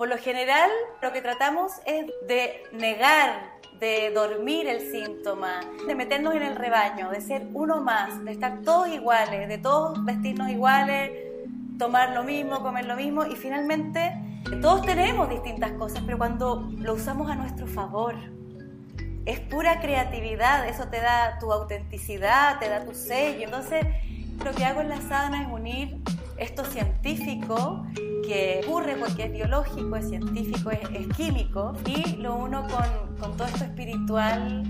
Por lo general, lo que tratamos es de negar, de dormir el síntoma, de meternos en el rebaño, de ser uno más, de estar todos iguales, de todos vestirnos iguales, tomar lo mismo, comer lo mismo y finalmente todos tenemos distintas cosas, pero cuando lo usamos a nuestro favor, es pura creatividad, eso te da tu autenticidad, te da tu sello. Entonces, lo que hago en la sadhana es unir esto científico que ocurre porque es biológico, es científico, es, químico, y lo uno con, con, todo esto espiritual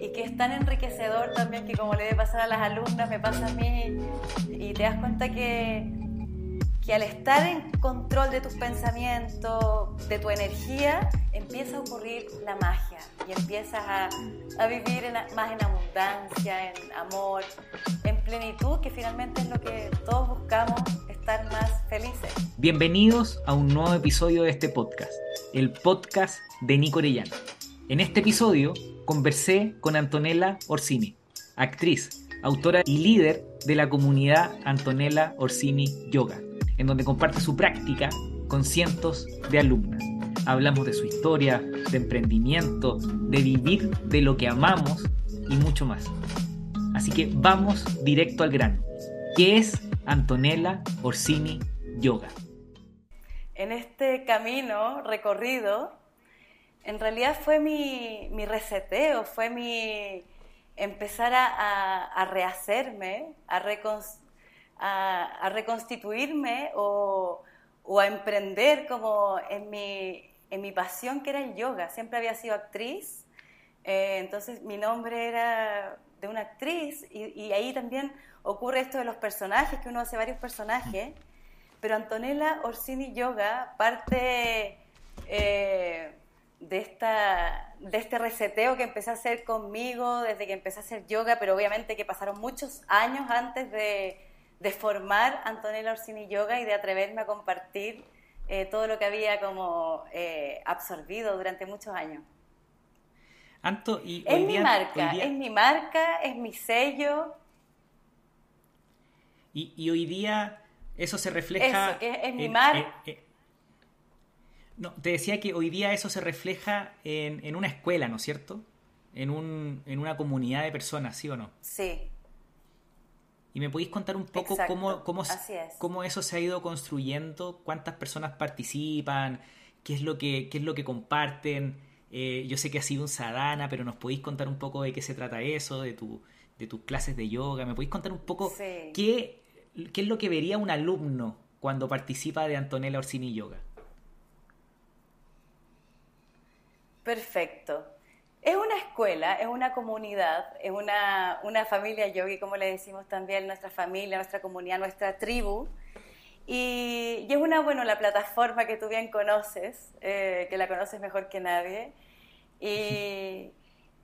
y que es tan enriquecedor también que como le debe pasar a las alumnas, me pasa a mí, y te das cuenta que que al estar en control de tus pensamientos, de tu energía, empieza a ocurrir la magia y empiezas a, vivir más en abundancia, en amor, en plenitud, que finalmente es lo que todos buscamos, estar más felices. Bienvenidos a un nuevo episodio de este podcast, el podcast de Nico Orellano. En este episodio conversé con Antonella Orsini, actriz, autora y líder de la comunidad Antonella Orsini Yoga en donde comparte su práctica con cientos de alumnas. Hablamos de su historia, de emprendimiento, de vivir de lo que amamos y mucho más. Así que vamos directo al grano. ¿Qué es Antonella Orsini Yoga? En este camino recorrido, en realidad fue mi, reseteo, fue mi empezar a, rehacerme, a reconstruir a, reconstituirme o, a emprender como en mi, en mi pasión que era el yoga. Siempre había sido actriz, eh, entonces mi nombre era de una actriz y, ahí también ocurre esto de los personajes, que uno hace varios personajes, pero Antonella Orsini Yoga parte eh, de, esta, de este reseteo que empecé a hacer conmigo desde que empecé a hacer yoga, pero obviamente que pasaron muchos años antes de, de formar Antonella Orsini Yoga y de atreverme a compartir eh, todo lo que había como eh, absorbido durante muchos años. Anto, y es mi marca, es mi marca, es mi sello. Y, hoy día eso se refleja... Eso, que es mi marca. no, te decía que hoy día eso se refleja en, en una escuela, ¿no es cierto? En, un, en una comunidad de personas, ¿sí o no? Sí, ¿Y me podéis contar un poco cómo, cómo, cómo, eso se ha ido construyendo? ¿Cuántas personas participan? ¿Qué es lo que, qué es lo que comparten? Eh, yo sé que ha sido un sadhana, pero ¿nos podéis contar un poco de qué se trata eso, de, tu, de tus clases de yoga? ¿Me podéis contar un poco qué, qué es lo que vería un alumno cuando participa de Antonella Orsini Yoga? Perfecto. Es una escuela, es una comunidad, es una, una familia yogi, como le decimos también, nuestra familia, nuestra comunidad, nuestra tribu. Y, es una, bueno, la plataforma que tú bien conoces, eh, que la conoces mejor que nadie. Y,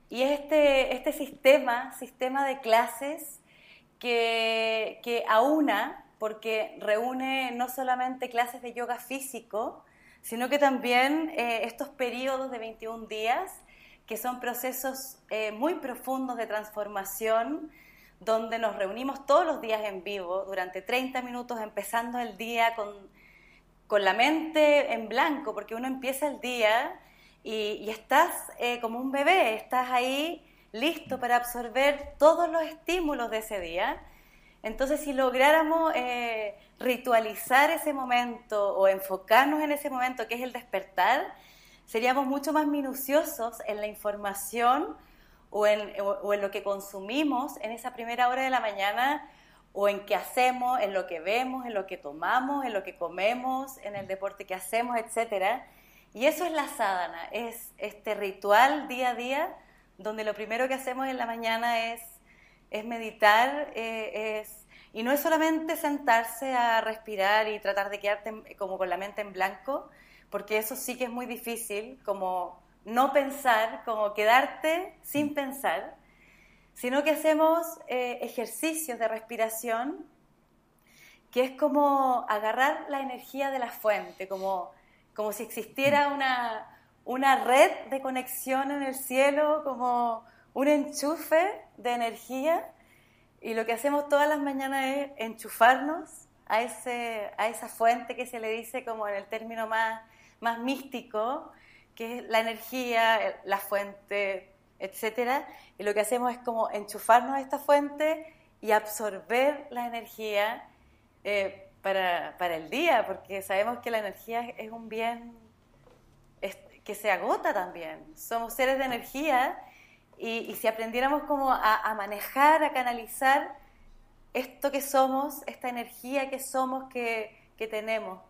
y este, este sistema, sistema de clases que, que aúna, porque reúne no solamente clases de yoga físico, sino que también eh, estos periodos de 21 días que son procesos eh, muy profundos de transformación, donde nos reunimos todos los días en vivo durante 30 minutos, empezando el día con, con la mente en blanco, porque uno empieza el día y, estás eh, como un bebé, estás ahí listo para absorber todos los estímulos de ese día. Entonces, si lográramos eh, ritualizar ese momento o enfocarnos en ese momento que es el despertar, seríamos mucho más minuciosos en la información o en, lo que consumimos en esa primera hora de la mañana o en qué hacemos, en lo que vemos, en lo que tomamos, en lo que comemos, en el deporte que hacemos, etc. Y eso es la sadhana, es este ritual día a día donde lo primero que hacemos en la mañana es, es meditar, eh, es, y no es solamente sentarse a respirar y tratar de quedarte como con la mente en blanco, porque eso sí que es muy difícil, como no pensar, como quedarte sin pensar, sino que hacemos eh, ejercicios de respiración, que es como agarrar la energía de la fuente, como, como si existiera una, una red de conexión en el cielo, como un enchufe de energía, y lo que hacemos todas las mañanas es enchufarnos a, ese, a esa fuente que se le dice como en el término más más místico, que es la energía, la fuente, etc. Y lo que hacemos es como enchufarnos a esta fuente y absorber la energía eh, para, para, el día, porque sabemos que la energía es un bien que se agota también. Somos seres de energía y, si aprendiéramos como a, manejar, a canalizar esto que somos, esta energía que somos, que, que tenemos.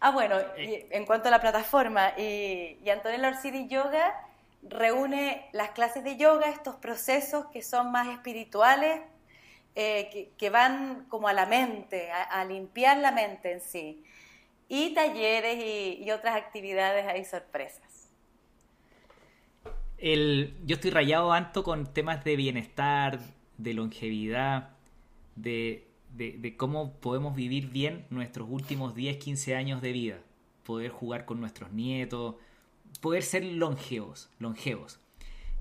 Ah, bueno, eh. en cuanto a la plataforma, y, y Antonella Orsini Yoga reúne las clases de yoga, estos procesos que son más espirituales, eh, que, van como a la mente, a, limpiar la mente en sí, y talleres y, otras actividades hay sorpresas. yo estoy rayado tanto con temas de bienestar, de longevidad, de, de, cómo podemos vivir bien nuestros últimos 10, 15 años de vida, poder jugar con nuestros nietos, poder ser longevos, longevos.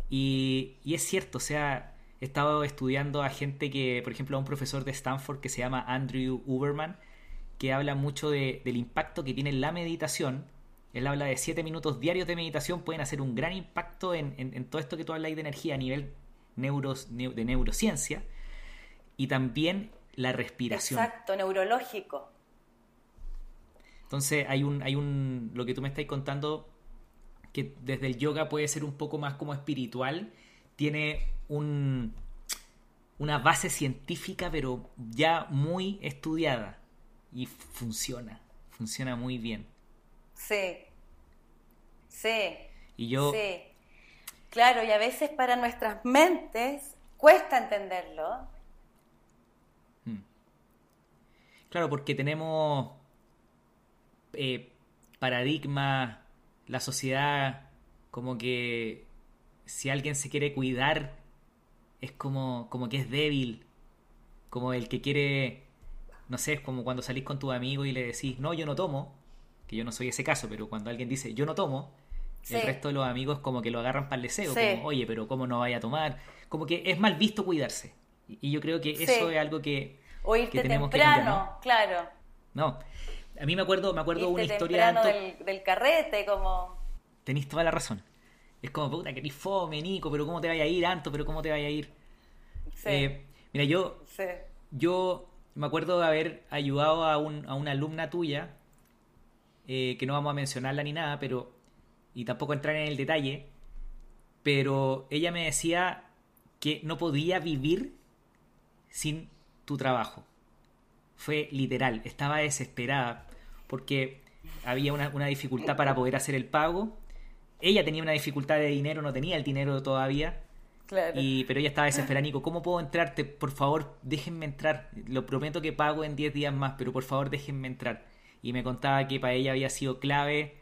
Y, y, es cierto, o sea, he estado estudiando a gente que, por ejemplo, a un profesor de Stanford que se llama Andrew Uberman, que habla mucho de, del impacto que tiene la meditación. Él habla de 7 minutos diarios de meditación, pueden hacer un gran impacto en, en, todo esto que tú hablas de energía a nivel neuros, de neurociencia y también la respiración. Exacto, neurológico. Entonces hay un, hay un, lo que tú me estás contando que desde el yoga puede ser un poco más como espiritual, tiene un, una base científica, pero ya muy estudiada. Y funciona, funciona muy bien. Sí, sí. Y yo... Sí. Claro, y a veces para nuestras mentes cuesta entenderlo. Claro, porque tenemos eh, paradigmas la sociedad como que si alguien se quiere cuidar es como, como que es débil, como el que quiere, no sé, es como cuando salís con tu amigo y le decís, no, yo no tomo, que yo no soy ese caso, pero cuando alguien dice, yo no tomo, el resto de los amigos como que lo agarran para el deseo, como, oye, pero ¿cómo no vaya a tomar? Como que es mal visto cuidarse. Y yo creo que eso es algo que, o irte temprano, claro. No, a mí me acuerdo, me acuerdo una historia del, del, carrete, como. Tenéis toda la razón. Es como, puta, que fome, Nico, pero ¿cómo te vaya a ir, Anto? Pero ¿cómo te vaya a ir? Sí. Eh, mira, yo. Yo me acuerdo de haber ayudado a, un, a una alumna tuya, eh, que no vamos a mencionarla ni nada, pero. Y tampoco entrar en el detalle. Pero ella me decía que no podía vivir sin tu trabajo fue literal, estaba desesperada porque había una, dificultad para poder hacer el pago. Ella tenía una dificultad de dinero, no tenía el dinero todavía. Claro. Y, pero ella estaba desesperada, Nico, ¿cómo puedo entrarte? Por favor, déjenme entrar. Lo prometo que pago en 10 días más, pero por favor déjenme entrar. Y me contaba que para ella había sido clave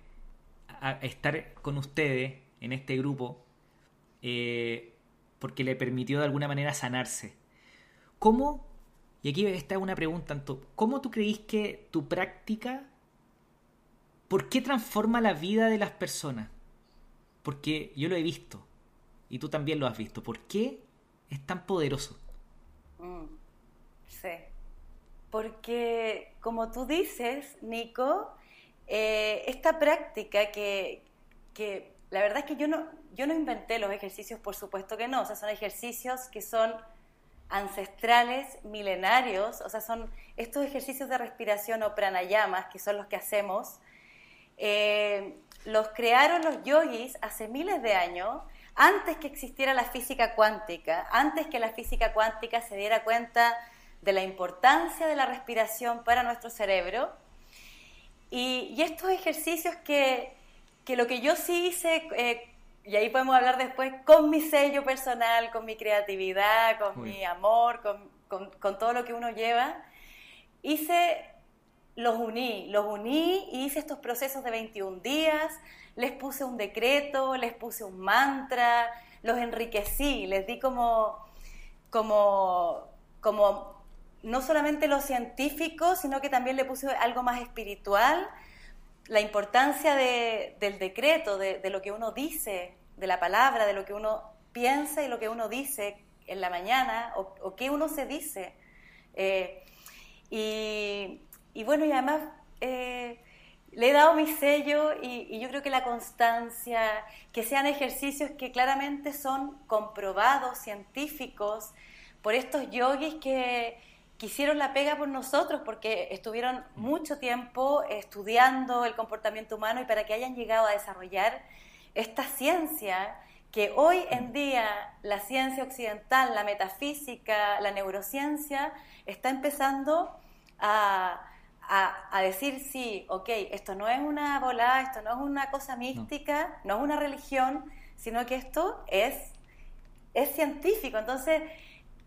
estar con ustedes en este grupo eh, porque le permitió de alguna manera sanarse. ¿Cómo y aquí está una pregunta, ¿cómo tú creís que tu práctica, por qué transforma la vida de las personas? Porque yo lo he visto, y tú también lo has visto, ¿por qué es tan poderoso? Mm, sí, porque como tú dices, Nico, eh, esta práctica que, que la verdad es que yo no, yo no inventé los ejercicios, por supuesto que no, o sea, son ejercicios que son ancestrales, milenarios, o sea, son estos ejercicios de respiración o pranayamas, que son los que hacemos, eh, los crearon los yogis hace miles de años, antes que existiera la física cuántica, antes que la física cuántica se diera cuenta de la importancia de la respiración para nuestro cerebro. Y, estos ejercicios que, que, lo que yo sí hice eh, y ahí podemos hablar después con mi sello personal, con mi creatividad, con mi amor, con, con, todo lo que uno lleva. Hice, los uní, los uní y hice estos procesos de 21 días, les puse un decreto, les puse un mantra, los enriquecí, les di como, como, como no solamente lo científico, sino que también le puse algo más espiritual la importancia del decreto, de, lo que uno dice, de la palabra, de lo que uno piensa y lo que uno dice en la mañana o, qué uno se dice. Eh, y, bueno, y además eh, le he dado mi sello y, yo creo que la constancia, que sean ejercicios que claramente son comprobados, científicos, por estos yogis que, que hicieron la pega por nosotros, porque estuvieron mucho tiempo estudiando el comportamiento humano y para que hayan llegado a desarrollar esta ciencia que hoy en día la ciencia occidental, la metafísica, la neurociencia, está empezando a, decir, sí, ok, esto no es una volada, esto no es una cosa mística, no, es una religión, sino que esto es, es científico. Entonces,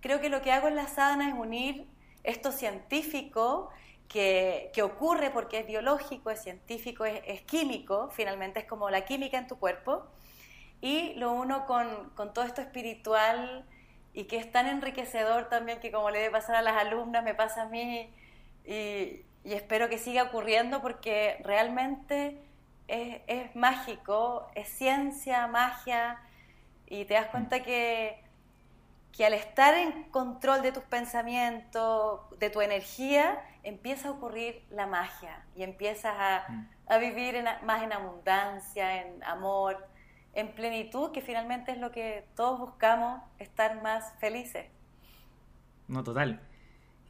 creo que lo que hago en la sadhana es unir esto científico que, ocurre porque es biológico, es científico, es químico, finalmente es como la química en tu cuerpo, y lo uno con, con, todo esto espiritual y que es tan enriquecedor también que como le debe pasar a las alumnas, me pasa a mí y, y espero que siga ocurriendo porque realmente es, es, mágico, es ciencia, magia y te das cuenta que, que al estar en control de tus pensamientos, de tu energía, empieza a ocurrir la magia y empiezas a, mm. a vivir más en abundancia, en amor en plenitud, que finalmente es lo que todos buscamos, estar más felices. No, total.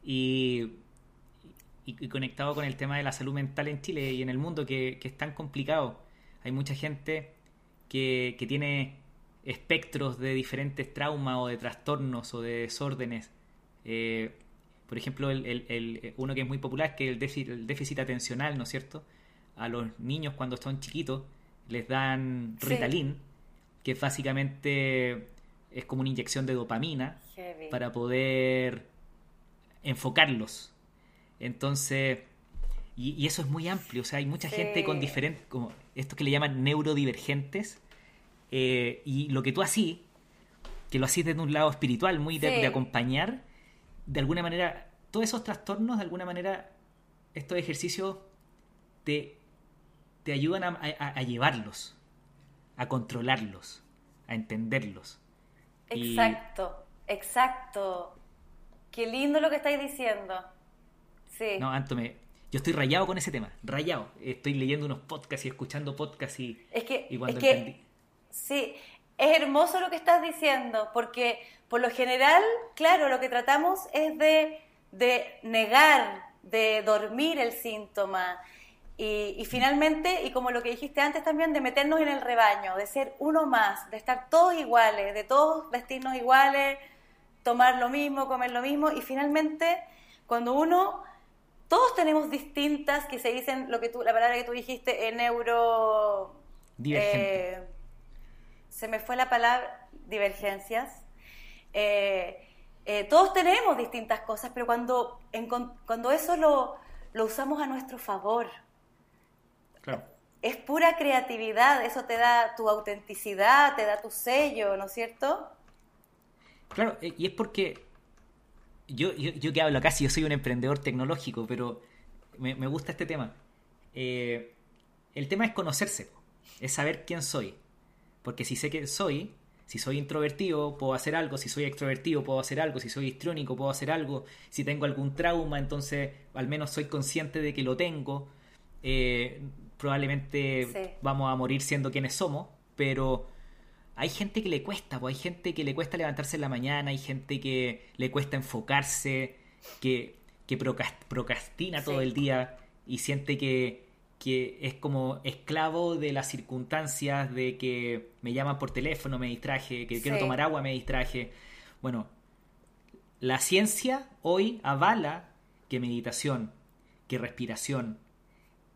Y, y, conectado con el tema de la salud mental en Chile y en el mundo, que, es tan complicado. Hay mucha gente que, tiene espectros de diferentes traumas o de trastornos o de desórdenes. Eh, por ejemplo, el, uno que es muy popular, que es el déficit, el déficit atencional, ¿no es cierto? A los niños cuando son chiquitos les dan Ritalin, que básicamente es como una inyección de dopamina para poder enfocarlos. Entonces, y, eso es muy amplio, o sea, hay mucha gente con diferentes, como estos que le llaman neurodivergentes, eh, y lo que tú así, que lo hacís desde un lado espiritual, muy de, acompañar, de alguna manera, todos esos trastornos, de alguna manera, estos ejercicios te te ayudan a, llevarlos, a controlarlos, a entenderlos. Exacto, exacto. Qué lindo lo que estáis diciendo. Sí. No, Antome, yo estoy rayado con ese tema, rayado. Estoy leyendo unos podcasts y escuchando podcasts y, es que, cuando entendí... Sí, es hermoso lo que estás diciendo, porque por lo general, claro, lo que tratamos es de, de negar, de dormir el síntoma, y, finalmente, y como lo que dijiste antes también, de meternos en el rebaño, de ser uno más, de estar todos iguales, de todos vestirnos iguales, tomar lo mismo, comer lo mismo, y finalmente, cuando uno, todos tenemos distintas, que se dicen, lo que tú, la palabra que tú dijiste, en neuro... Eh, se me fue la palabra, divergencias. Eh, eh, todos tenemos distintas cosas, pero cuando, cuando eso lo, lo usamos a nuestro favor, es pura creatividad, eso te da tu autenticidad, te da tu sello, ¿no es cierto? Claro, eh, y es porque yo, yo, que hablo casi, yo soy un emprendedor tecnológico, pero me, gusta este tema. Eh, el tema es conocerse, es saber quién soy. Porque si sé quién soy, si soy introvertido, puedo hacer algo, si soy extrovertido, puedo hacer algo, si soy histriónico, puedo hacer algo, si tengo algún trauma, entonces al menos soy consciente de que lo tengo. Eh, probablemente vamos a morir siendo quienes somos, pero hay gente que le cuesta, pues hay gente que le cuesta levantarse en la mañana, hay gente que le cuesta enfocarse, que, que procrastina todo el día y siente que, que es como esclavo de las circunstancias, de que me llaman por teléfono, me distraje, que quiero tomar agua, me distraje. Bueno, la ciencia hoy avala que meditación, que respiración,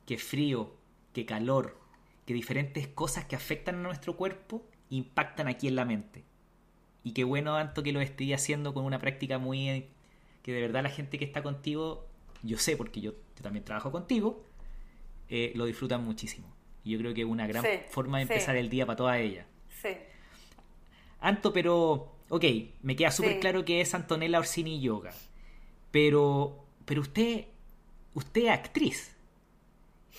que frío, que calor, que diferentes cosas que afectan a nuestro cuerpo impactan aquí en la mente. Y qué bueno, tanto que lo esté haciendo con una práctica muy... que de verdad la gente que está contigo, yo sé, porque yo, también trabajo contigo, eh, lo disfrutan muchísimo. Y yo creo que es una gran forma de empezar el día para todas ellas. Sí. Anto, pero, ok, me queda súper claro que es Antonella Orsini Yoga. Pero, pero usted, usted es actriz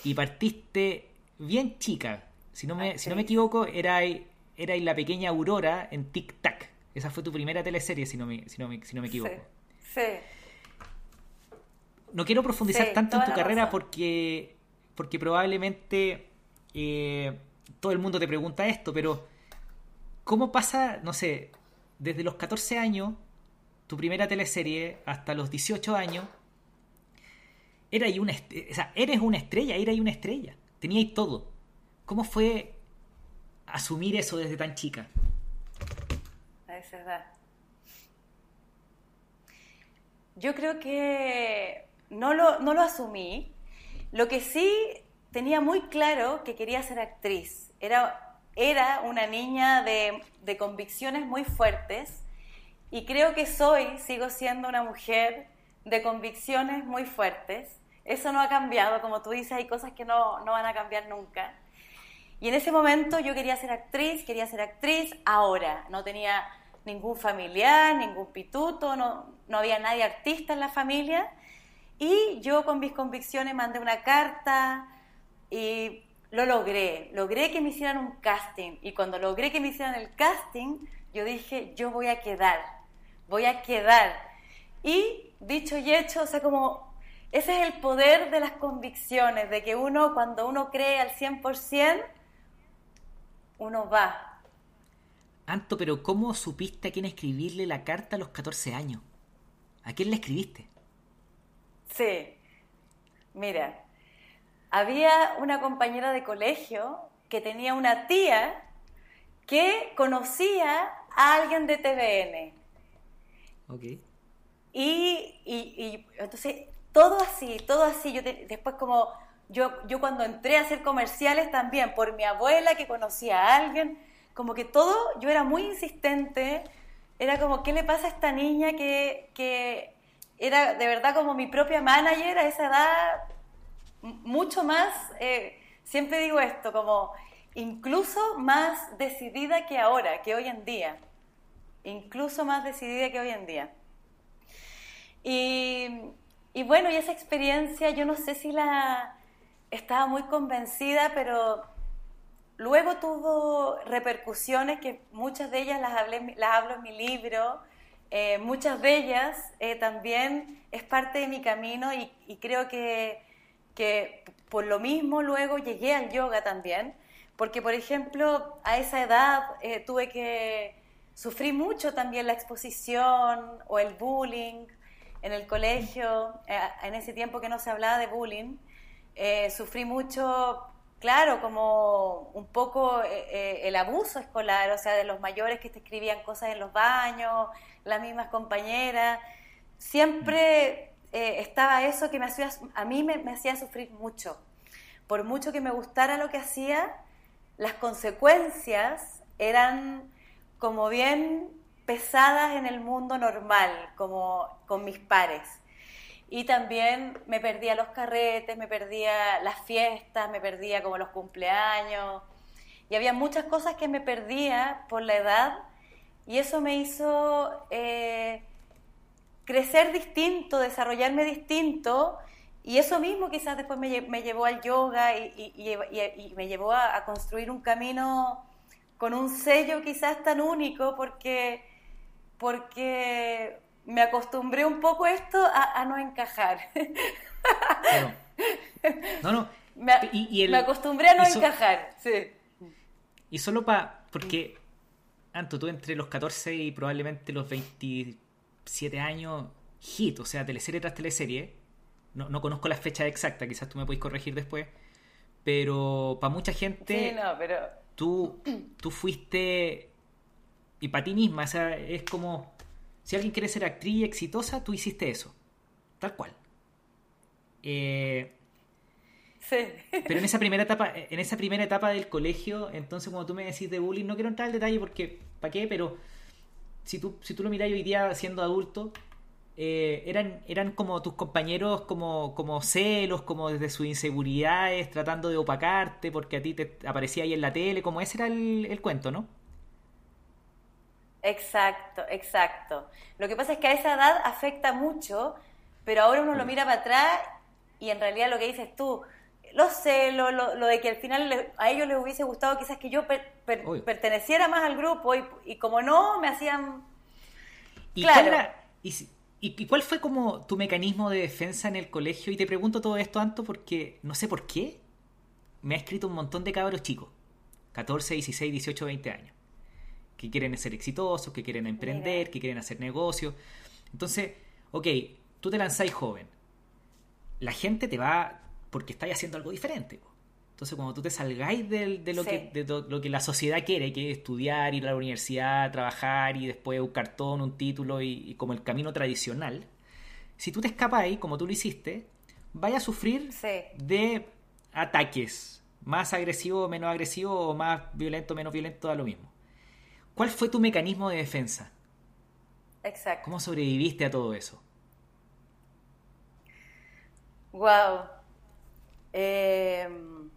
y partiste bien chica. Si no me, si no me equivoco, era, era la pequeña Aurora en Tic Tac. Esa fue tu primera teleserie, si no me, si no me, si no me equivoco. Sí. No quiero profundizar tanto en tu carrera porque porque probablemente eh, todo el mundo te pregunta esto, pero ¿cómo pasa, no sé, desde los 14 años, tu primera teleserie, hasta los 18 años, era una, o sea, eres una estrella, era una estrella, teníais todo. ¿Cómo fue asumir eso desde tan chica? A esa edad. Yo creo que no lo, no lo asumí. Lo que sí tenía muy claro que quería ser actriz. Era, era una niña de, de convicciones muy fuertes y creo que soy, sigo siendo una mujer de convicciones muy fuertes. Eso no ha cambiado, como tú dices, hay cosas que no, no van a cambiar nunca. Y en ese momento yo quería ser actriz, quería ser actriz ahora. No tenía ningún familiar, ningún pituto, no, no había nadie artista en la familia. Y yo con mis convicciones mandé una carta y lo logré. Logré que me hicieran un casting. Y cuando logré que me hicieran el casting, yo dije, yo voy a quedar, voy a quedar. Y dicho y hecho, o sea, como ese es el poder de las convicciones, de que uno, cuando uno cree al 100%, uno va, Anto, pero ¿cómo supiste a quién escribirle la carta a los 14 años? ¿A quién le escribiste? Sí, mira, había una compañera de colegio que tenía una tía que conocía a alguien de TVN. Ok. Y, y, y entonces, todo así, todo así. Yo después como, yo, yo cuando entré a hacer comerciales también, por mi abuela que conocía a alguien, como que todo, yo era muy insistente, era como, ¿qué le pasa a esta niña que, que era de verdad como mi propia manager a esa edad? Mucho más, eh, siempre digo esto, como incluso más decidida que ahora, que hoy en día. Incluso más decidida que hoy en día. Y, y bueno, y esa experiencia, yo no sé si la estaba muy convencida, pero Luego tuvo repercusiones que muchas de ellas las, hablé, las hablo en mi libro, eh, muchas de ellas eh, también es parte de mi camino y, creo que, que, por lo mismo luego llegué al yoga también, porque por ejemplo a esa edad eh, tuve que sufrir mucho también la exposición o el bullying en el colegio, en ese tiempo que no se hablaba de bullying, sufrí mucho claro, como un poco eh, eh, el abuso escolar, o sea, de los mayores que te escribían cosas en los baños, las mismas compañeras. Siempre eh, estaba eso que me hacía, a mí me, hacía sufrir mucho. Por mucho que me gustara lo que hacía, las consecuencias eran como bien pesadas en el mundo normal, como con mis pares. Y también me perdía los carretes, me perdía las fiestas, me perdía como los cumpleaños. Y había muchas cosas que me perdía por la edad y eso me hizo eh, crecer distinto, desarrollarme distinto. Y eso mismo quizás después me, llevó al yoga y, me llevó a, a, construir un camino con un sello quizás tan único porque, porque me acostumbré un poco esto a, no encajar. No, no. Me, y, me acostumbré a no encajar, sí. Y solo para, porque, Anto, tú entre los 14 y probablemente los 27 años, hit, o sea, teleserie tras teleserie, no, no conozco la fecha exacta, quizás tú me puedes corregir después, pero para mucha gente, sí, no, pero... tú, tú fuiste, y para ti misma, o sea, es como si alguien quiere ser actriz exitosa, tú hiciste eso. Tal cual. Eh, sí. Pero en esa primera etapa, en esa primera etapa del colegio, entonces cuando tú me decís de bullying, no quiero entrar al detalle porque, ¿para qué? Pero si tú, si tú lo miras hoy día siendo adulto, eh, eran, eran como tus compañeros como, como celos, como desde sus inseguridades, tratando de opacarte porque a ti te aparecía ahí en la tele, como ese era el cuento, ¿no? Exacto, exacto. Lo que pasa es que a esa edad afecta mucho, pero ahora uno lo mira para atrás y en realidad lo que dices tú, lo sé, lo, lo, de que al final a ellos les hubiese gustado quizás que yo perteneciera más al grupo y, como no, me hacían... ¿Y, claro. y, cuál fue como tu mecanismo de defensa en el colegio? Y te pregunto todo esto, Anto, porque no sé por qué, me ha escrito un montón de cabros chicos, 14, 16, 18, 20 años, que quieren ser exitosos, que quieren emprender, que quieren hacer negocios. Entonces, ok, tú te lanzáis joven. La gente te va porque estáis haciendo algo diferente. Entonces, cuando tú te salgáis de, lo que, de lo que la sociedad quiere, que es estudiar, ir a la universidad, trabajar y después un cartón, un título y, como el camino tradicional, si tú te escapas como tú lo hiciste, vaya a sufrir de ataques, más agresivo, menos agresivo, o más violento, menos violento, da lo mismo. ¿Cuál fue tu mecanismo de defensa? Exacto. ¿Cómo sobreviviste a todo eso? Wow. Em,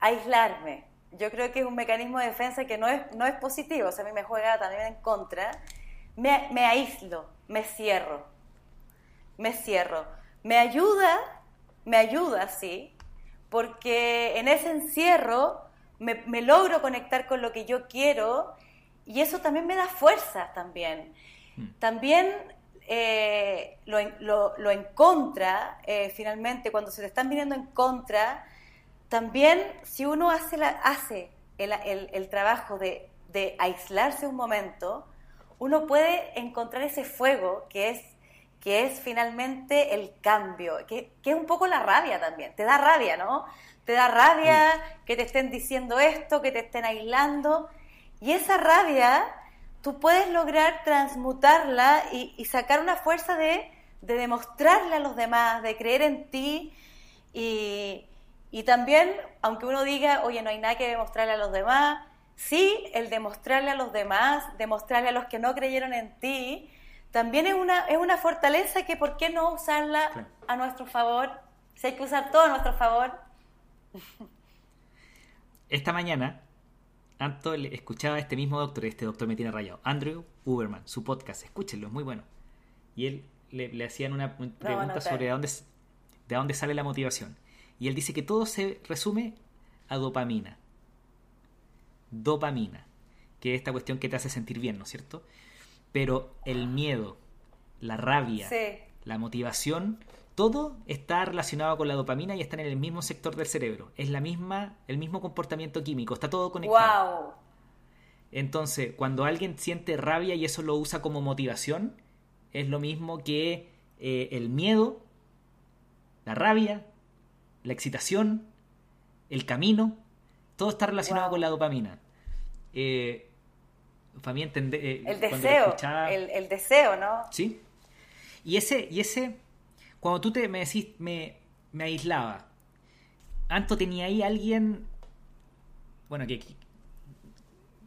aislarme. Yo creo que es un mecanismo de defensa que no es, no es positivo, o sea, a mí me juega también en contra. Me, me aíslo, me cierro, me cierro. Me ayuda, me ayuda, sí, porque en ese encierro me, me, logro conectar con lo que yo quiero y eso también me da fuerza también. Mm. También eh, lo, lo, lo, en contra, eh, finalmente, cuando se te están viniendo en contra, también si uno hace, la, hace el, el, el trabajo de, de, aislarse un momento, uno puede encontrar ese fuego que es, que es finalmente el cambio, que, que, es un poco la rabia también. Te da rabia, ¿no? Te da rabia que te estén diciendo esto, que te estén aislando. Y esa rabia tú puedes lograr transmutarla y, y sacar una fuerza de, de demostrarle a los demás, de creer en ti y, y también, aunque uno diga, oye, no hay nada que demostrarle a los demás, sí, el demostrarle a los demás, demostrarle a los que no creyeron en ti, también es una, es una fortaleza que ¿por qué no usarla a nuestro favor? Si hay que usar todo a nuestro favor. Esta mañana, Anto escuchaba a este mismo doctor, este doctor me tiene rayado, Andrew Uberman, su podcast, escúchenlo, es muy bueno. Y él le, hacían una pregunta sobre de dónde, de dónde sale la motivación. Y él dice que todo se resume a dopamina. Dopamina, que es esta cuestión que te hace sentir bien, ¿no es cierto? Pero el miedo, la rabia, la motivación, todo está relacionado con la dopamina y está en el mismo sector del cerebro. Es la misma, el mismo comportamiento químico, está todo conectado. Wow. Entonces, cuando alguien siente rabia y eso lo usa como motivación, es lo mismo que eh, el miedo, la rabia, la excitación, el camino, todo está relacionado con la dopamina. Eh, para entender... Eh, el deseo, el, deseo, ¿no? Sí. Y ese, y ese, cuando tú te me decís, me, me aislaba, Anto tenía ahí alguien, bueno, que,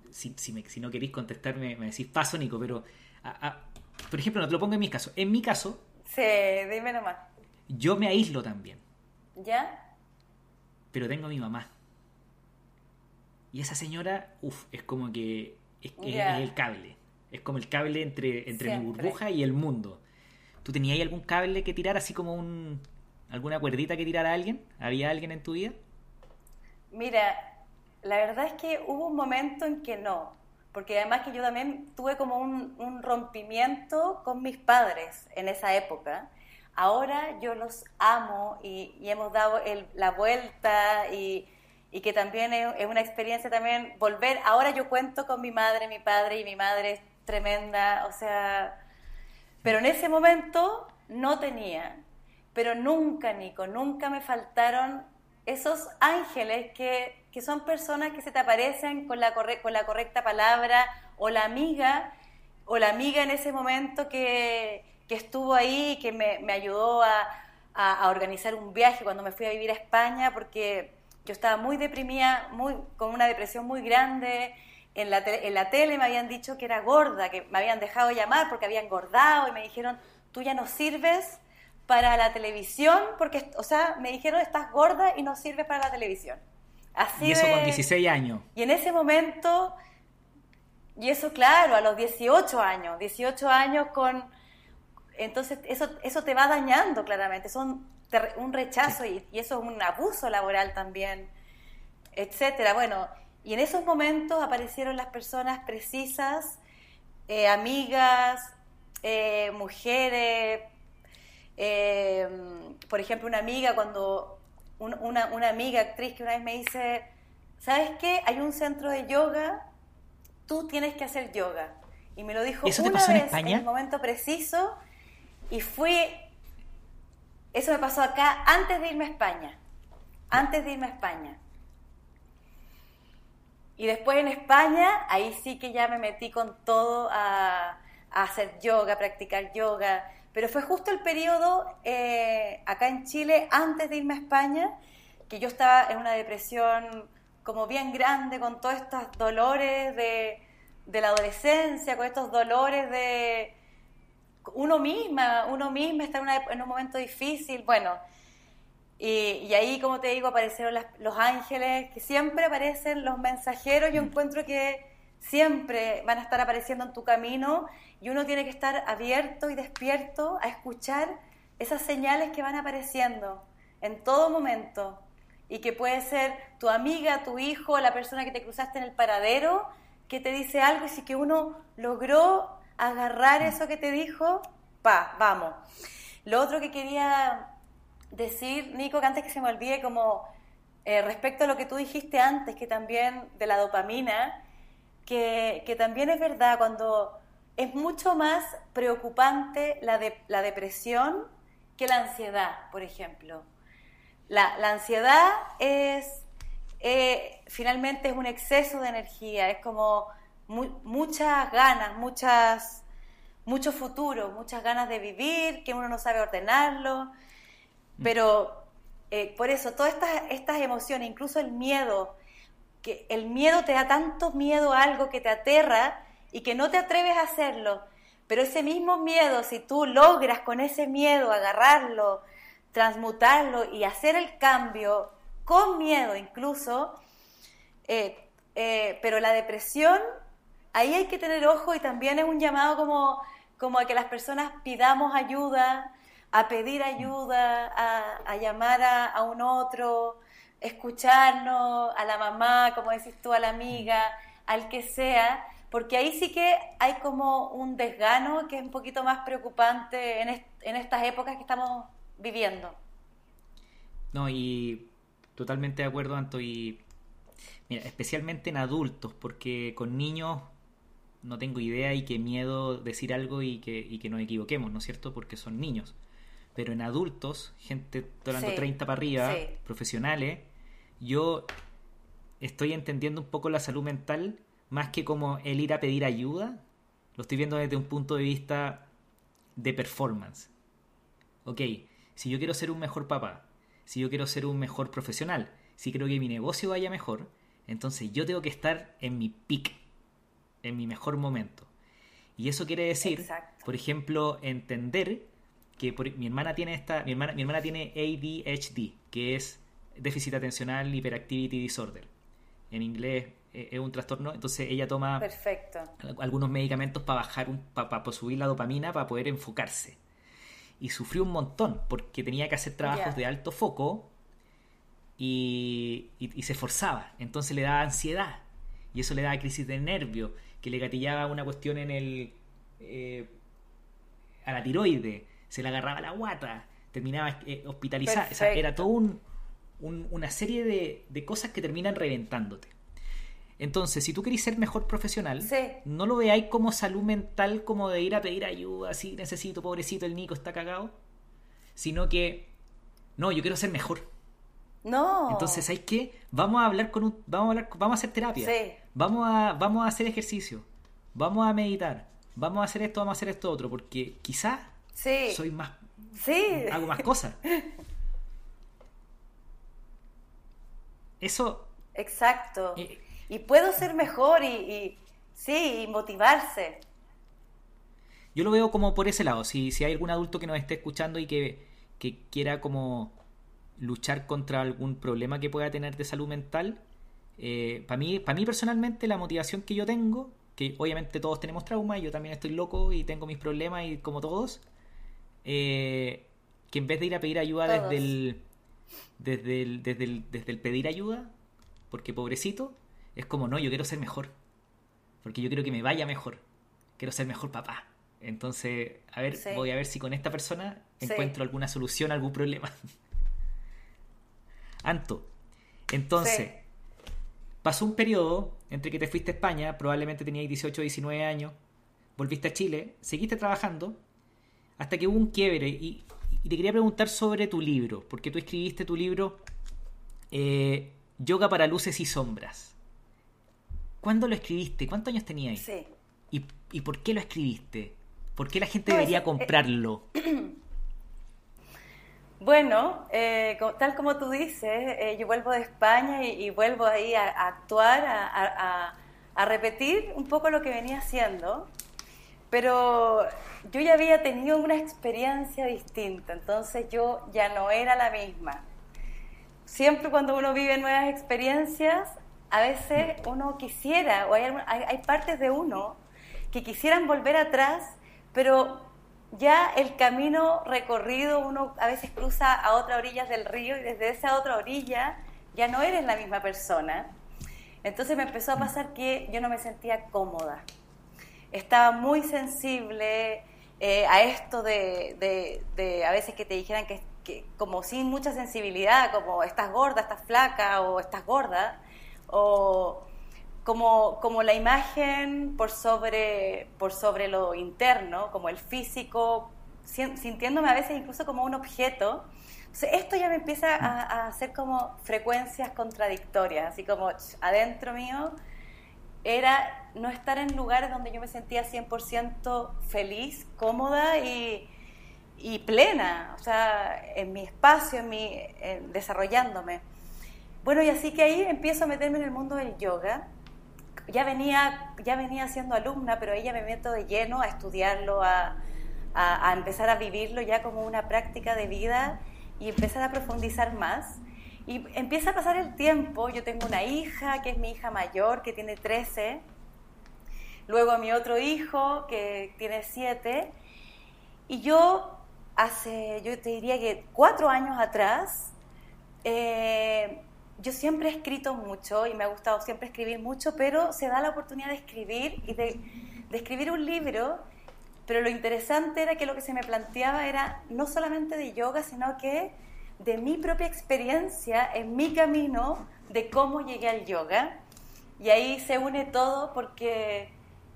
si, si, no queréis contestarme, me decís paso, Nico, pero, por ejemplo, no te lo pongo en mi caso. En mi caso... Sí, dime nomás. Yo me aíslo también. ¿Ya? Pero tengo a mi mamá. Y esa señora, uff, es como que es, el cable. Es como el cable entre, entre mi burbuja y el mundo. ¿Tú tenías algún cable que tirar, así como un alguna cuerdita que tirar a alguien? ¿Había alguien en tu vida? Mira, la verdad es que hubo un momento en que no, porque además que yo también tuve como un, un rompimiento con mis padres en esa época Ahora yo los amo y, hemos dado la vuelta y, que también es, una experiencia también volver. Ahora yo cuento con mi madre, mi padre y mi madre es tremenda, o sea, pero en ese momento no tenía. Pero nunca, Nico, nunca me faltaron esos ángeles que, que son personas que se te aparecen con la, con la correcta palabra o la amiga o la amiga en ese momento que, que estuvo ahí, que me, me ayudó a, a, organizar un viaje cuando me fui a vivir a España, porque yo estaba muy deprimida, muy, con una depresión muy grande. En la, en la tele me habían dicho que era gorda, que me habían dejado llamar porque había engordado y me dijeron, tú ya no sirves para la televisión, porque, o sea, me dijeron, estás gorda y no sirves para la televisión. Así y eso con 16 años. Y en ese momento, y eso claro, a los 18 años, 18 años con entonces, eso, eso te va dañando claramente, son un rechazo y, eso es un abuso laboral también, etcétera. Bueno, y en esos momentos aparecieron las personas precisas, eh, amigas, eh, mujeres, eh, por ejemplo, una amiga cuando una, una amiga actriz que una vez me dice, ¿sabes qué? Hay un centro de yoga, tú tienes que hacer yoga. Y me lo dijo una vez en, el momento preciso y fui, eso me pasó acá antes de irme a España, antes de irme a España. Y después en España, ahí sí que ya me metí con todo a, hacer yoga, a practicar yoga. Pero fue justo el periodo eh, acá en Chile, antes de irme a España, que yo estaba en una depresión como bien grande, con todos estos dolores de, la adolescencia, con estos dolores de uno misma, uno misma está en, un momento difícil, bueno, y, ahí, como te digo, aparecieron los ángeles, que siempre aparecen los mensajeros, yo mm. encuentro que siempre van a estar apareciendo en tu camino y uno tiene que estar abierto y despierto a escuchar esas señales que van apareciendo en todo momento y que puede ser tu amiga, tu hijo, la persona que te cruzaste en el paradero, que te dice algo y si que uno logró agarrar eso que te dijo, pa, vamos. Lo otro que quería decir, Nico, que antes que se me olvide, como eh, respecto a lo que tú dijiste antes, que también de la dopamina, que, que también es verdad, cuando es mucho más preocupante la, de, la depresión que la ansiedad, por ejemplo. La, la ansiedad es eh, finalmente es un exceso de energía, es como muchas ganas, muchas, mucho futuro, muchas ganas de vivir, que uno no sabe ordenarlo. Pero eh, por eso todas estas, emociones, incluso el miedo, que el miedo te da tanto miedo a algo que te aterra y que no te atreves a hacerlo, pero ese mismo miedo, si tú logras con ese miedo agarrarlo, transmutarlo y hacer el cambio, con miedo incluso, eh, eh, pero la depresión, ahí hay que tener ojo y también es un llamado como, como a que las personas pidamos ayuda, a pedir ayuda, a, llamar a, un otro, escucharnos, a la mamá, como decís tú, a la amiga, al que sea, porque ahí sí que hay como un desgano que es un poquito más preocupante en, en estas épocas que estamos viviendo. No, y Totalmente de acuerdo, Anto. Y mira, especialmente en adultos, porque con niños no tengo idea y qué miedo decir algo y que, y que nos equivoquemos, ¿no es cierto? Porque son niños. Pero en adultos, gente hablando 30 para arriba, profesionales, yo estoy entendiendo un poco la salud mental más que como el ir a pedir ayuda, lo estoy viendo desde un punto de vista de performance. Ok, si yo quiero ser un mejor papá, si yo quiero ser un mejor profesional, si quiero que mi negocio vaya mejor, entonces yo tengo que estar en mi peak, en mi mejor momento. Y eso quiere decir, por ejemplo, entender que mi hermana tiene esta, mi hermana, mi hermana tiene ADHD, que es déficit atencional hyperactivity disorder. En inglés eh, es un trastorno, entonces ella toma algunos medicamentos para bajar un, para subir la dopamina para poder enfocarse y sufrió un montón porque tenía que hacer trabajos de alto foco y, se esforzaba. Entonces le daba ansiedad y eso le daba crisis de nervio, que le gatillaba una cuestión en el. Eh, a la tiroide, se le agarraba la guata, terminaba eh, hospitalizada. era todo un, una serie de, de cosas que terminan reventándote. Entonces, si tú querés ser mejor profesional, no lo veáis como salud mental, como de ir a pedir ayuda, así necesito, pobrecito, el Nico está cagado, sino que, no, yo quiero ser mejor. No. Entonces, ¿sabes qué? Vamos a hablar con un, vamos a hablar, vamos a hacer terapia. Vamos a, vamos a hacer ejercicio. Vamos a meditar. Vamos a hacer esto, vamos a hacer esto otro, porque quizás soy más, sí. hago más cosas. Eso. Exacto. Eh, y puedo ser mejor y, sí, y motivarse. Yo lo veo como por ese lado. Si, si hay algún adulto que nos esté escuchando y que, quiera como luchar contra algún problema que pueda tener de salud mental, eh, para mí, para mí personalmente la motivación que yo tengo, que obviamente todos tenemos trauma, y yo también estoy loco y tengo mis problemas y como todos, eh, que en vez de ir a pedir ayuda desde el, desde el, desde el, desde el pedir ayuda, porque pobrecito, es como, no, yo quiero ser mejor. Porque yo quiero que me vaya mejor. Quiero ser mejor papá. Entonces, a ver, voy a ver si con esta persona encuentro alguna solución a algún problema. Anto, entonces, pasó un periodo entre que te fuiste a España, probablemente tenías 18 o 19 años, volviste a Chile, seguiste trabajando, hasta que hubo un quiebre. Y, te quería preguntar sobre tu libro, porque tú escribiste tu libro eh, Yoga para Luces y Sombras. ¿Cuándo lo escribiste? ¿Cuántos años tenías? Sí. ¿Y, por qué lo escribiste? ¿Por qué la gente debería comprarlo? Bueno, eh, tal como tú dices, eh, yo vuelvo de España y, vuelvo ahí a, actuar, a, repetir un poco lo que venía haciendo, pero yo ya había tenido una experiencia distinta, entonces yo ya no era la misma. Siempre cuando uno vive nuevas experiencias, a veces uno quisiera, o hay, hay partes de uno que quisieran volver atrás, pero ya el camino recorrido, uno a veces cruza a otra orilla del río y desde esa otra orilla ya no eres la misma persona. Entonces me empezó a pasar que yo no me sentía cómoda. Estaba muy sensible eh, a esto de, a veces que te dijeran que, como sin mucha sensibilidad, como estás gorda, estás flaca o estás gorda, o como, como la imagen por sobre, por sobre lo interno, como el físico, sintiéndome a veces incluso como un objeto. esto ya me empieza a, hacer como frecuencias contradictorias, así como adentro mío era no estar en lugares donde yo me sentía 100% feliz, cómoda y, y, plena, o sea, en mi espacio, en mi, desarrollándome. Bueno, y así que ahí empiezo a meterme en el mundo del yoga ya venía, ya venía siendo alumna, pero ella me meto de lleno a estudiarlo, a, a, empezar a vivirlo ya como una práctica de vida y empezar a profundizar más. Y empieza a pasar el tiempo, yo tengo una hija, que es mi hija mayor, que tiene 13, luego mi otro hijo, que tiene 7, y yo hace, yo te diría que cuatro años atrás, eh, yo siempre he escrito mucho y me ha gustado siempre escribir mucho, pero se da la oportunidad de escribir y de, escribir un libro, pero lo interesante era que lo que se me planteaba era no solamente de yoga, sino que de mi propia experiencia en mi camino de cómo llegué al yoga. Y ahí se une todo porque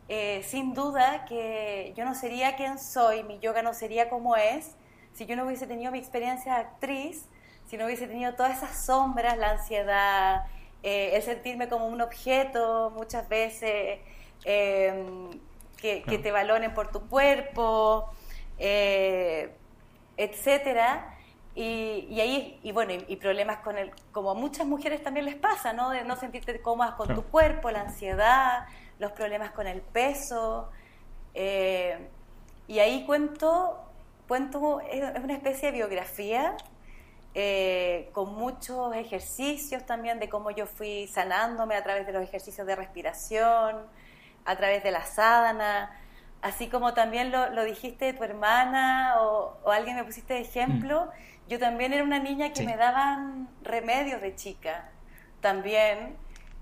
eh, sin duda que yo no sería quien soy, mi yoga no sería como es, si yo no hubiese tenido mi experiencia de actriz si no hubiese tenido todas esas sombras, la ansiedad, eh, el sentirme como un objeto muchas veces, em, que, te valoren por tu cuerpo, eh, etcétera. Y, ahí, y bueno, y, problemas con el, como a muchas mujeres también les pasa, ¿no? De no sentirte cómodas con tu cuerpo, la ansiedad, los problemas con el peso. Eh, y ahí cuento, cuento, es una especie de biografía eh, con muchos ejercicios también de cómo yo fui sanándome a través de los ejercicios de respiración, a través de la sadhana, así como también lo, dijiste de tu hermana o, alguien me pusiste de ejemplo, mm. Yo también era una niña que me daban remedios de chica, también.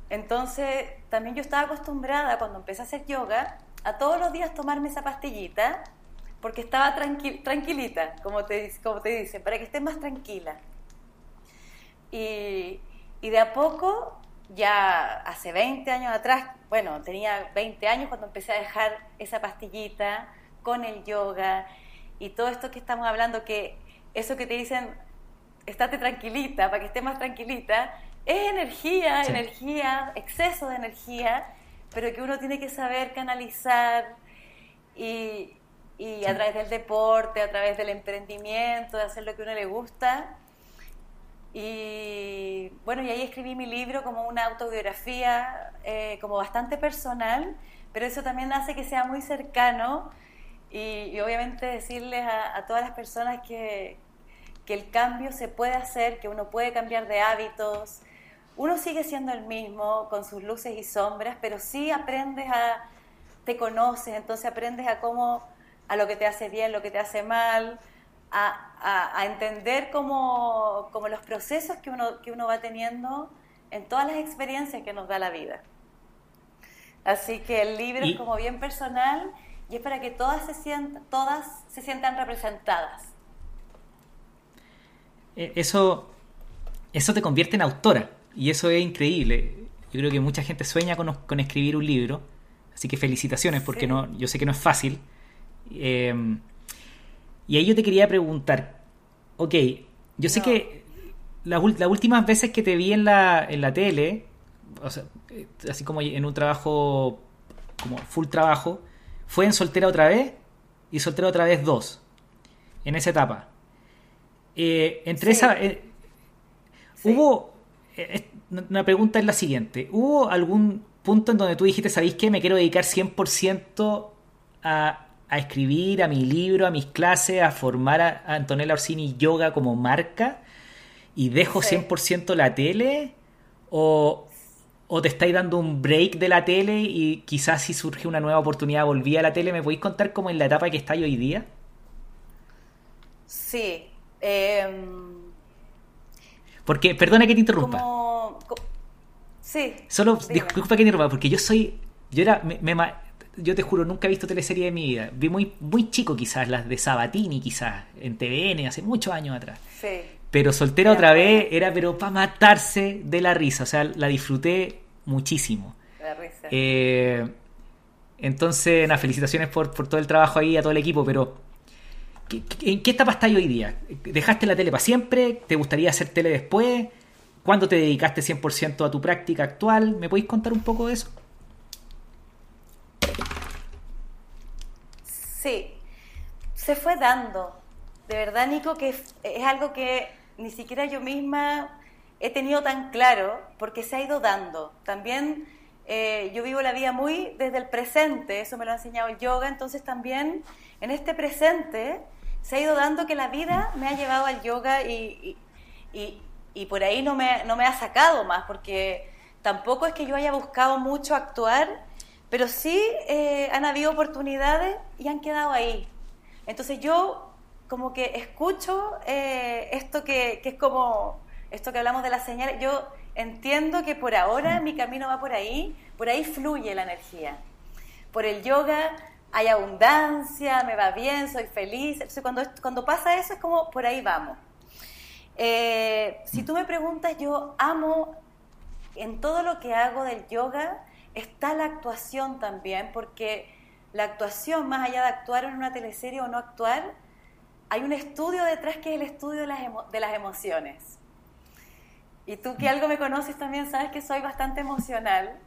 Entonces, también yo estaba acostumbrada cuando empecé a hacer yoga a todos los días tomarme esa pastillita porque estaba tranquilita, como te, como te dicen, para que estés más tranquila. Y, de a poco, ya hace 20 años atrás, bueno, tenía 20 años cuando empecé a dejar esa pastillita con el yoga y todo esto que estamos hablando, que eso que te dicen, estate tranquilita, para que estés más tranquilita, es energía, energía, exceso de energía, pero que uno tiene que saber canalizar y, y a través del deporte, a través del emprendimiento, de hacer lo que a uno le gusta. Y bueno, y ahí escribí mi libro como una autobiografía, eh, como bastante personal, pero eso también hace que sea muy cercano y, obviamente decirles a, todas las personas que, que el cambio se puede hacer, que uno puede cambiar de hábitos. Uno sigue siendo el mismo, con sus luces y sombras, pero sí aprendes a, te conoces, entonces aprendes a cómo a lo que te hace bien, lo que te hace mal, a, a, entender como, como, los procesos que uno, que uno va teniendo en todas las experiencias que nos da la vida. Así que el libro es como bien personal y es para que todas se sientan, todas se sientan representadas. Eh, eso, eso te convierte en autora. Y eso es increíble. Yo creo que mucha gente sueña con, escribir un libro. Así que felicitaciones, porque no, yo sé que no es fácil. Em, y ahí yo te quería preguntar, ok, yo sé que las últimas veces que te vi en la, en la tele, eh, así como en un trabajo, como full trabajo, fue en Soltera otra vez y Soltera otra vez dos, en esa etapa. Eh, entre esa... Eh, hubo... una pregunta es la siguiente. ¿Hubo algún punto en donde tú dijiste, ¿sabéis qué? Me quiero dedicar 100% a, a escribir, a mi libro, a mis clases, a formar a, Antonella Orsini Yoga como marca y dejo 100% la tele? ¿O, ¿O te estáis dando un break de la tele y quizás si surge una nueva oportunidad volví a la tele? ¿Me podéis contar cómo en la etapa que estáis hoy día? Sí. Em, porque, perdona que te interrumpa. Sí. Solo, disculpa que te interrumpa, porque yo soy. Yo era. yo te juro, nunca he visto teleserie de mi vida. Vi muy, muy chico quizás las de Sabatini, quizás, en TVN, hace muchos años atrás. Sí. Pero soltera otra vez era pero para matarse de la risa. O sea, la disfruté muchísimo. La risa. Eh, entonces, nada, felicitaciones por, por, todo el trabajo ahí a todo el equipo, pero ¿en qué etapa estás hoy día? ¿Dejaste la tele para siempre? ¿Te gustaría hacer tele después? ¿Cuándo te dedicaste 100% a tu práctica actual? ¿Me podéis contar un poco de eso? Sí, se fue dando. De verdad, Nico, que es algo que ni siquiera yo misma he tenido tan claro porque se ha ido dando. También eh, yo vivo la vida muy desde el presente, eso me lo ha enseñado el yoga, entonces también en este presente se ha ido dando que la vida me ha llevado al yoga y, y por ahí no me, no me ha sacado más, porque tampoco es que yo haya buscado mucho actuar, pero sí eh, han habido oportunidades y han quedado ahí. Entonces yo como que escucho eh, esto que, que, es como, esto que hablamos de las señales, yo entiendo que por ahora mi camino va por ahí, por ahí fluye la energía. Por el yoga hay abundancia, me va bien, soy feliz. Entonces cuando, cuando pasa eso es como por ahí vamos. Eh, si tú me preguntas, yo amo en todo lo que hago del yoga, está la actuación también, porque la actuación, más allá de actuar en una teleserie o no actuar, hay un estudio detrás que es el estudio de las, de las emociones. Y tú que algo me conoces también sabes que soy bastante emocional.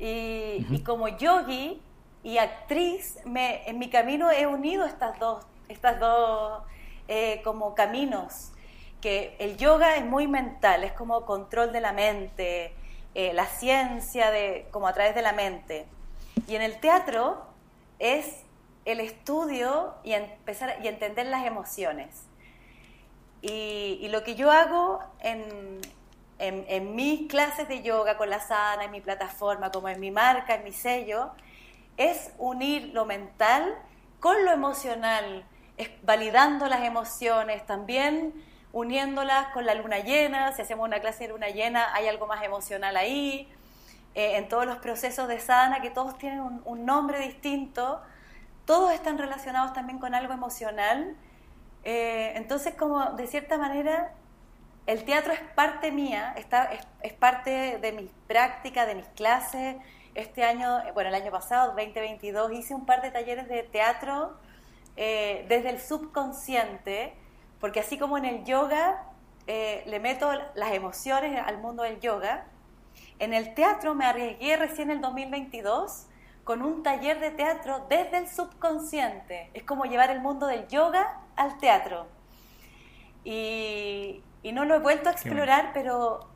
Y, y como yogi y actriz, me, en mi camino he unido estas dos, estas dos eh, como caminos, que el yoga es muy mental, es como control de la mente, eh, la ciencia de, como a través de la mente. Y en el teatro es el estudio y empezar y entender las emociones. Y, lo que yo hago en, en, mis clases de yoga con la sana, en mi plataforma, como en mi marca, en mi sello, es unir lo mental con lo emocional, validando las emociones, también uniéndolas con la luna llena, si hacemos una clase de luna llena hay algo más emocional ahí, eh, en todos los procesos de sana, que todos tienen un, nombre distinto, todos están relacionados también con algo emocional. Eh, entonces, como de cierta manera, el teatro es parte mía, está, es, es, parte de mi práctica, de mis clases. Este año, bueno, el año pasado, 2022, hice un par de talleres de teatro eh, desde el subconsciente, porque así como en el yoga eh, le meto las emociones al mundo del yoga, en el teatro me arriesgué recién en el 2022 con un taller de teatro desde el subconsciente. Es como llevar el mundo del yoga al teatro. Y, no lo he vuelto a explorar, pero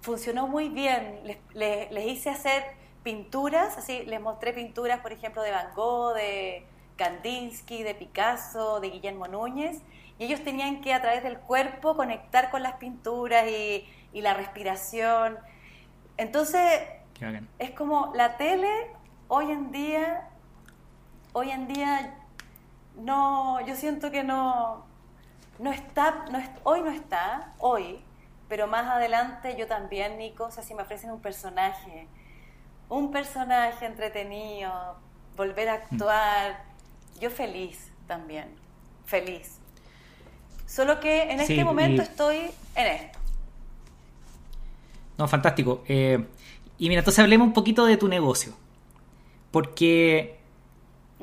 funcionó muy bien. Les, les, hice hacer pinturas, así les mostré pinturas, por ejemplo, de Van Gogh, de, Kandinsky, de Picasso, de Guillermo Núñez, y ellos tenían que a través del cuerpo conectar con las pinturas y, la respiración. Entonces, es como la tele hoy en día, hoy en día no, yo siento que no, no está, no hoy no está, hoy, pero más adelante yo también, Nico, o sea, si me ofrecen un personaje, un personaje entretenido, volver a mm. actuar, yo feliz también, feliz. Solo que en este momento estoy en esto. No, fantástico. Eh, y mira, entonces hablemos un poquito de tu negocio. Porque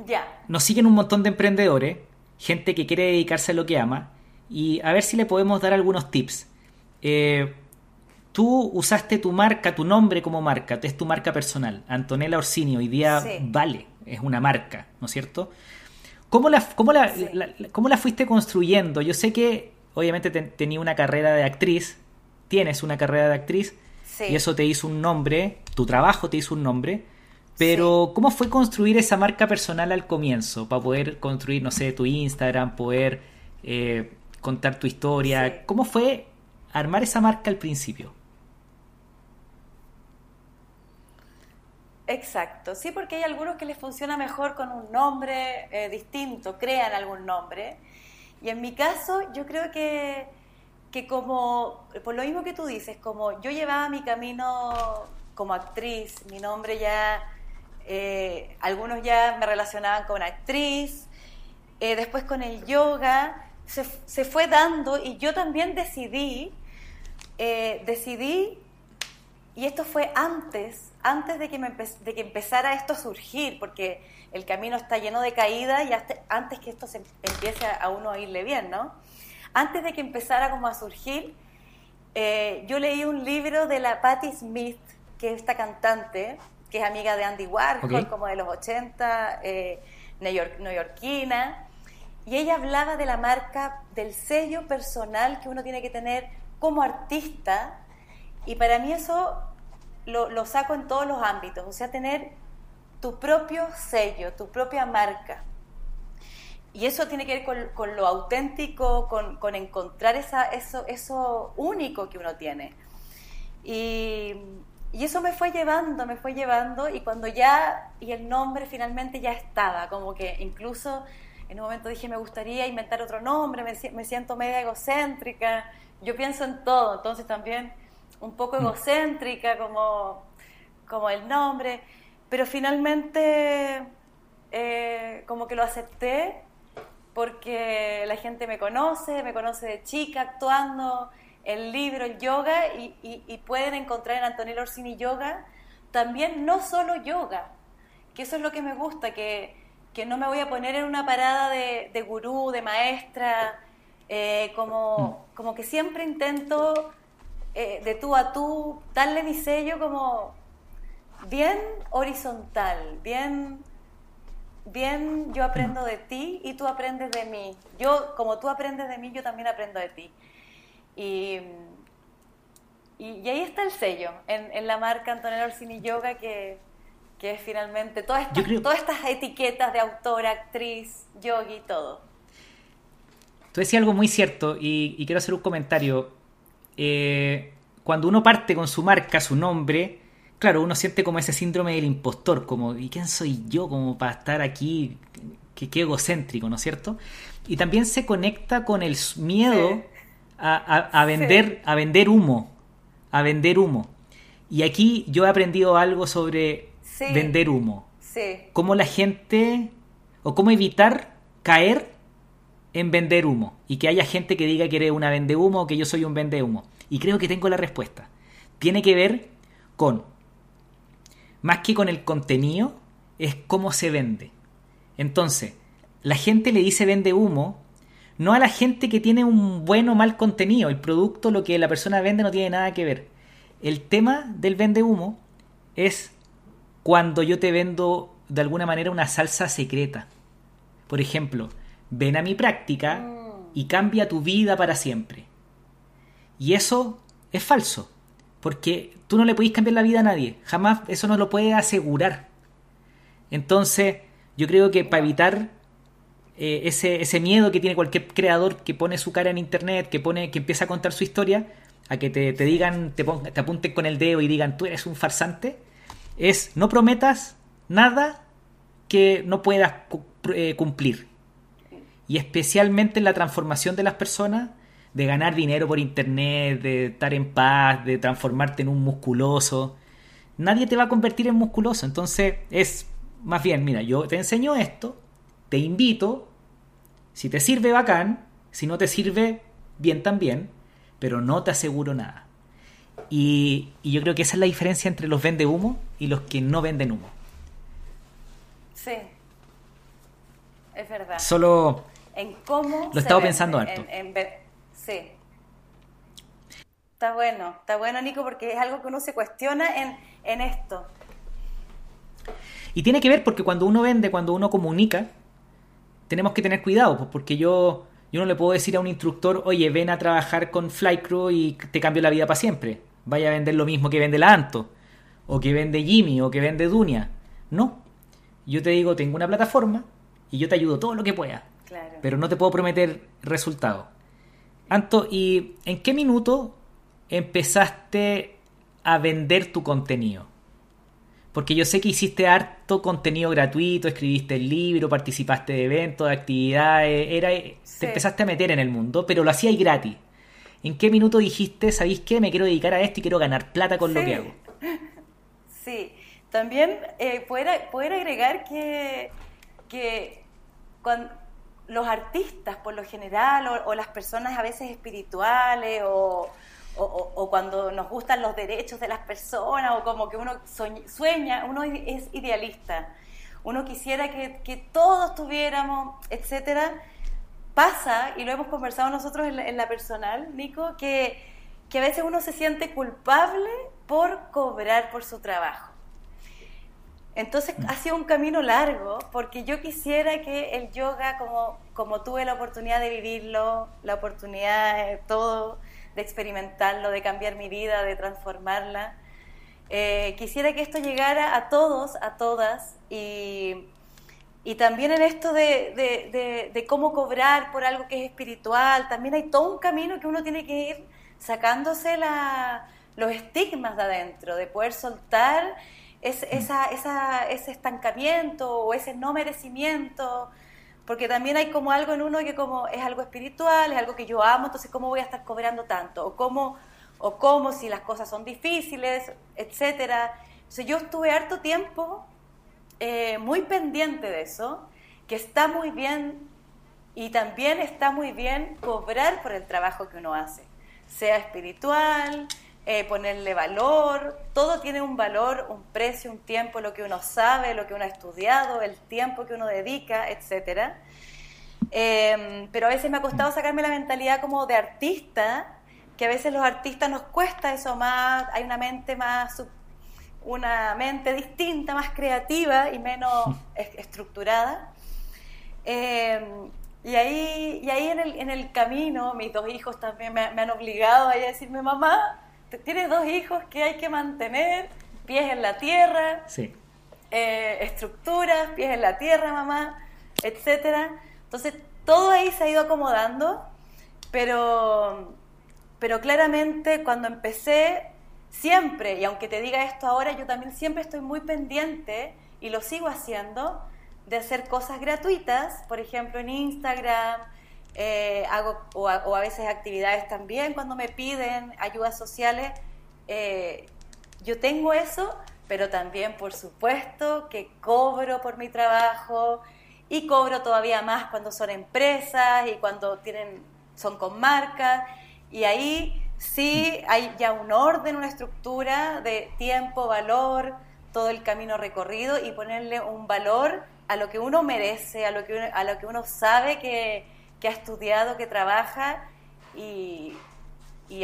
ya. nos siguen un montón de emprendedores, gente que quiere dedicarse a lo que ama, y a ver si le podemos dar algunos tips. Eh, tú usaste tu marca, tu nombre como marca, es tu marca personal. Antonella Orsini hoy día vale, es una marca, ¿no es cierto? ¿Cómo la, cómo la, cómo la fuiste construyendo? Yo sé que obviamente tenía una carrera de actriz, tienes una carrera de actriz, y eso te hizo un nombre, tu trabajo te hizo un nombre, pero ¿cómo fue construir esa marca personal al comienzo? Para poder construir, no sé, tu Instagram, poder eh, contar tu historia. ¿Cómo fue armar esa marca al principio? Exacto, sí, porque hay algunos que les funciona mejor con un nombre eh, distinto, crean algún nombre. Y en mi caso, yo creo que, que como, por lo mismo que tú dices, como yo llevaba mi camino como actriz, mi nombre ya, eh, algunos ya me relacionaban con actriz, eh, después con el yoga, se, se, fue dando y yo también decidí, decidí, y esto fue antes antes de que, me de que empezara esto a surgir, porque el camino está lleno de caídas y antes que esto se empiece a uno a irle bien, ¿no? Antes de que empezara como a surgir, eh, yo leí un libro de la Patti Smith, que es esta cantante, que es amiga de Andy Warhol, como de los 80, eh, neoyorquina, y ella hablaba de la marca, del sello personal que uno tiene que tener como artista, y para mí eso lo, saco en todos los ámbitos, o sea, tener tu propio sello, tu propia marca. Y eso tiene que ver con, lo auténtico, con, encontrar esa, eso, eso único que uno tiene. Y, eso me fue llevando, me fue llevando, y cuando ya, y el nombre finalmente ya estaba, como que incluso en un momento dije, me gustaría inventar otro nombre, me, me siento media egocéntrica, yo pienso en todo, entonces también un poco egocéntrica como, como el nombre, pero finalmente eh, como que lo acepté porque la gente me conoce, me conoce de chica actuando, el libro, el yoga, y, pueden encontrar en Antonio Orsini Yoga también no solo yoga, que eso es lo que me gusta, que, no me voy a poner en una parada de, gurú, de maestra, eh, como, mm. como que siempre intento eh, de tú a tú, darle mi sello como bien horizontal, bien, bien yo aprendo de ti y tú aprendes de mí. Yo, como tú aprendes de mí, yo también aprendo de ti. Y, y, ahí está el sello, en, la marca Antonella Orsini Yoga, que, que es finalmente todas estas, todas estas etiquetas de autora, actriz, yogi, todo. Tú decías algo muy cierto y, y quiero hacer un comentario eh, cuando uno parte con su marca, su nombre, claro, uno siente como ese síndrome del impostor, como, ¿y quién soy yo como para estar aquí? Qué, egocéntrico, ¿no es cierto? Y también se conecta con el miedo a, vender, a vender humo, a vender humo. Y aquí yo he aprendido algo sobre vender humo. Cómo la gente, o cómo evitar caer en vender humo y que haya gente que diga que eres una vende humo o que yo soy un vende humo. Y creo que tengo la respuesta. Tiene que ver con, más que con el contenido, es cómo se vende. Entonces, la gente le dice vende humo, no a la gente que tiene un buen o mal contenido. El producto, lo que la persona vende, no tiene nada que ver. El tema del vende humo es cuando yo te vendo de alguna manera una salsa secreta. Por ejemplo, ven a mi práctica mm. y cambia tu vida para siempre. Y eso es falso, porque tú no le podéis cambiar la vida a nadie, jamás eso no lo puede asegurar. Entonces, yo creo que para evitar eh, ese, ese, miedo que tiene cualquier creador que pone su cara en internet, que pone, que empieza a contar su historia, a que te, digan, te, te apunten con el dedo y digan tú eres un farsante, es no prometas nada que no puedas eh, cumplir y especialmente en la transformación de las personas, de ganar dinero por internet, de estar en paz, de transformarte en un musculoso. Nadie te va a convertir en musculoso, entonces es más bien, mira, yo te enseño esto, te invito, si te sirve bacán, Si no te sirve, bien también, pero no te aseguro nada. Y, y yo creo que esa es la diferencia entre los vende humo y los que no venden humo. Sí, es verdad. Solo en cómo lo he estado pensando harto. sí. Está bueno, está bueno Nico, porque es algo que uno se cuestiona en, en esto. Y tiene que ver porque cuando uno vende, cuando uno comunica, tenemos que tener cuidado, pues, porque yo, yo no le puedo decir a un instructor, oye, ven a trabajar con Flycrew y te cambio la vida para siempre. Vaya a vender lo mismo que vende la Anto, o que vende Jimmy, o que vende Dunia. No. Yo te digo, tengo una plataforma y yo te ayudo todo lo que pueda. Pero no te puedo prometer resultados. Anto, ¿y en qué minuto empezaste a vender tu contenido? Porque yo sé que hiciste harto contenido gratuito, escribiste el libro, participaste de eventos, de actividades, era, te empezaste a meter en el mundo, pero lo hacías gratis. ¿En qué minuto dijiste, sabéis qué, me quiero dedicar a esto y quiero ganar plata con lo que hago? Sí, también eh, poder, agregar que, que cuando, los artistas por lo general o, las personas a veces espirituales o, cuando nos gustan los derechos de las personas o como que uno sueña, uno es idealista, uno quisiera que, todos tuviéramos, etcétera, pasa, y lo hemos conversado nosotros en la, personal, Nico, que, que a veces uno se siente culpable por cobrar por su trabajo. Entonces ha sido un camino largo porque yo quisiera que el yoga, como, como tuve la oportunidad de vivirlo, la oportunidad de todo, de experimentarlo, de cambiar mi vida, de transformarla, eh, quisiera que esto llegara a todos, a todas y, y también en esto de, de, de, cómo cobrar por algo que es espiritual, también hay todo un camino que uno tiene que ir sacándose la, los estigmas de adentro, de poder soltar es, esa, esa, ese estancamiento o ese no merecimiento, porque también hay como algo en uno que como es algo espiritual, es algo que yo amo, entonces ¿cómo voy a estar cobrando tanto? O cómo, o cómo si las cosas son difíciles, etcétera. Entonces yo estuve harto tiempo eh, muy pendiente de eso, que está muy bien y también está muy bien cobrar por el trabajo que uno hace, sea espiritual, eh, ponerle valor, todo tiene un valor, un precio, un tiempo, lo que uno sabe, lo que uno ha estudiado, el tiempo que uno dedica, etc. Em, pero a veces me ha costado sacarme la mentalidad como de artista, que a veces los artistas nos cuesta eso más, hay una mente más, una mente distinta, más creativa y menos estructurada. Em, y ahí, y ahí en, el, en el camino, mis dos hijos también me, me han obligado a decirme, mamá, tienes dos hijos que hay que mantener, pies en la tierra, eh, estructuras, pies en la tierra, mamá, etcétera. Entonces, todo ahí se ha ido acomodando, pero, pero claramente cuando empecé, siempre, y aunque te diga esto ahora, yo también siempre estoy muy pendiente, y lo sigo haciendo, de hacer cosas gratuitas, por ejemplo en Instagram, eh, hago o a, veces actividades también cuando me piden ayudas sociales. Eh, yo tengo eso, pero también, por supuesto, que cobro por mi trabajo y cobro todavía más cuando son empresas y cuando tienen, son con marcas. Y ahí sí hay ya un orden, una estructura de tiempo, valor, todo el camino recorrido y ponerle un valor a lo que uno merece, a lo que a lo que uno sabe que, que ha estudiado, que trabaja y,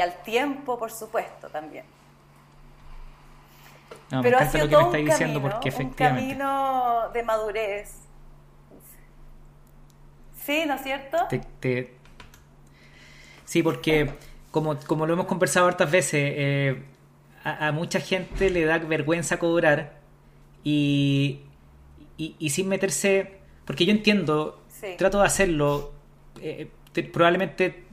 al tiempo, por supuesto, también. Pero ha sido todo un, camino, porque efectivamente... un camino de madurez. Sí, ¿no es cierto? Sí, porque como, como lo hemos conversado hartas veces, eh, a, mucha gente le da vergüenza cobrar y, y, sin meterse, porque yo entiendo, trato de hacerlo eh, probablemente,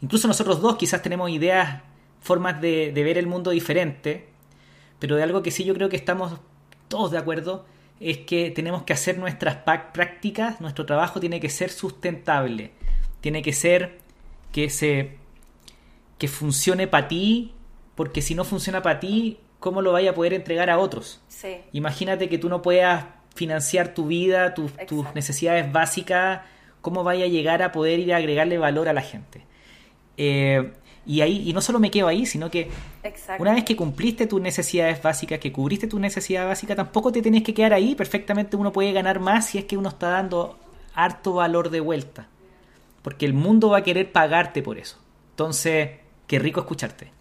incluso nosotros dos quizás tenemos ideas, formas de, ver el mundo diferente, pero de algo que sí yo creo que estamos todos de acuerdo es que tenemos que hacer nuestras prácticas, nuestro trabajo tiene que ser sustentable, tiene que ser que se que funcione para ti, porque si no funciona para ti, ¿cómo lo vaya a poder entregar a otros? Imagínate que tú no puedas financiar tu vida, tus necesidades básicas cómo vaya a llegar a poder ir a agregarle valor a la gente. Eh, y ahí, y no solo me quedo ahí, sino que una vez que cumpliste tus necesidades básicas, que cubriste tu necesidad básica, tampoco te tenés que quedar ahí. Perfectamente uno puede ganar más si es que uno está dando harto valor de vuelta. Porque el mundo va a querer pagarte por eso. Entonces, qué rico escucharte.